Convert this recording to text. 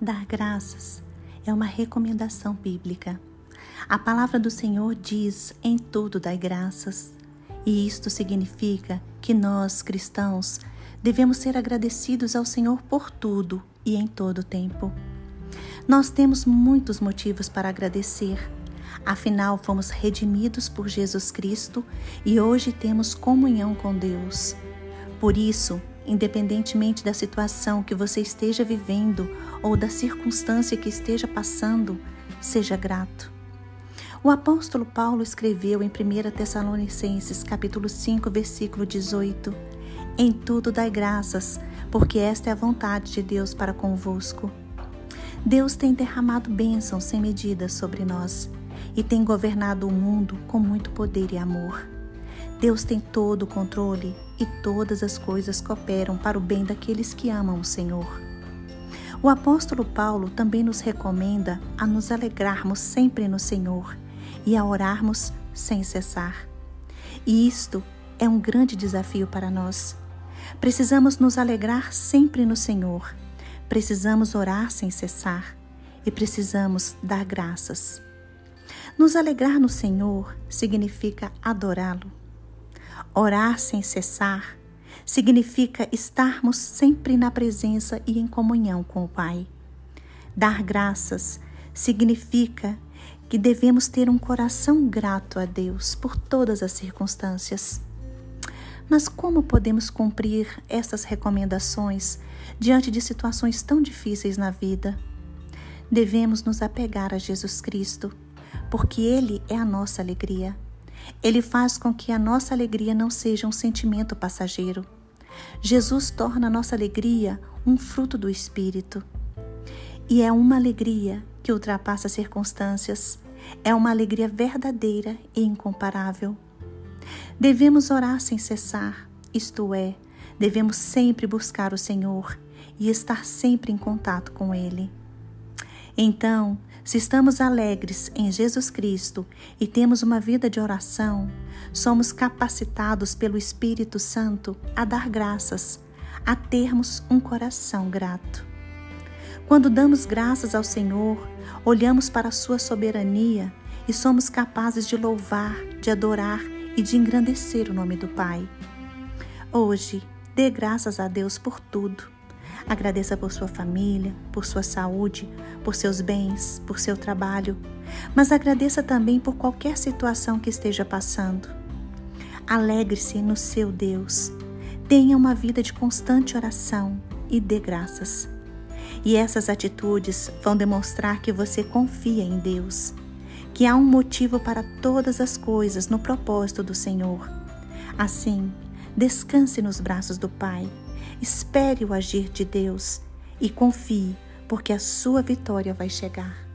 Dar graças é uma recomendação bíblica. A palavra do Senhor diz: em tudo dai graças. E isto significa que nós, cristãos, devemos ser agradecidos ao Senhor por tudo e em todo o tempo. Nós temos muitos motivos para agradecer. Afinal, fomos redimidos por Jesus Cristo e hoje temos comunhão com Deus. Por isso, independentemente da situação que você esteja vivendo ou da circunstância que esteja passando, seja grato. O apóstolo Paulo escreveu em 1 Tessalonicenses, capítulo 5, versículo 18: Em tudo dai graças, porque esta é a vontade de Deus para convosco. Deus tem derramado bênçãos sem medida sobre nós e tem governado o mundo com muito poder e amor. Deus tem todo o controle e todas as coisas cooperam para o bem daqueles que amam o Senhor. O apóstolo Paulo também nos recomenda a nos alegrarmos sempre no Senhor e a orarmos sem cessar. E isto é um grande desafio para nós. Precisamos nos alegrar sempre no Senhor, precisamos orar sem cessar e precisamos dar graças. Nos alegrar no Senhor significa adorá-lo Orar sem cessar significa estarmos sempre na presença e em comunhão com o Pai. Dar graças significa que devemos ter um coração grato a Deus por todas as circunstâncias. Mas como podemos cumprir essas recomendações diante de situações tão difíceis na vida? Devemos nos apegar a Jesus Cristo, porque Ele é a nossa alegria. Ele faz com que a nossa alegria não seja um sentimento passageiro. Jesus torna a nossa alegria um fruto do Espírito. E é uma alegria que ultrapassa circunstâncias, é uma alegria verdadeira e incomparável. Devemos orar sem cessar, isto é, devemos sempre buscar o Senhor e estar sempre em contato com Ele. Então, se estamos alegres em Jesus Cristo e temos uma vida de oração, somos capacitados pelo Espírito Santo a dar graças, a termos um coração grato. Quando damos graças ao Senhor, olhamos para a Sua soberania e somos capazes de louvar, de adorar e de engrandecer o nome do Pai. Hoje, dê graças a Deus por tudo Agradeça por sua família, por sua saúde, por seus bens, por seu trabalho, mas agradeça também por qualquer situação que esteja passando. Alegre-se no seu Deus. Tenha uma vida de constante oração e dê graças. E essas atitudes vão demonstrar que você confia em Deus, que há um motivo para todas as coisas no propósito do Senhor. Assim, descanse nos braços do Pai Espere o agir de Deus e confie, porque a sua vitória vai chegar.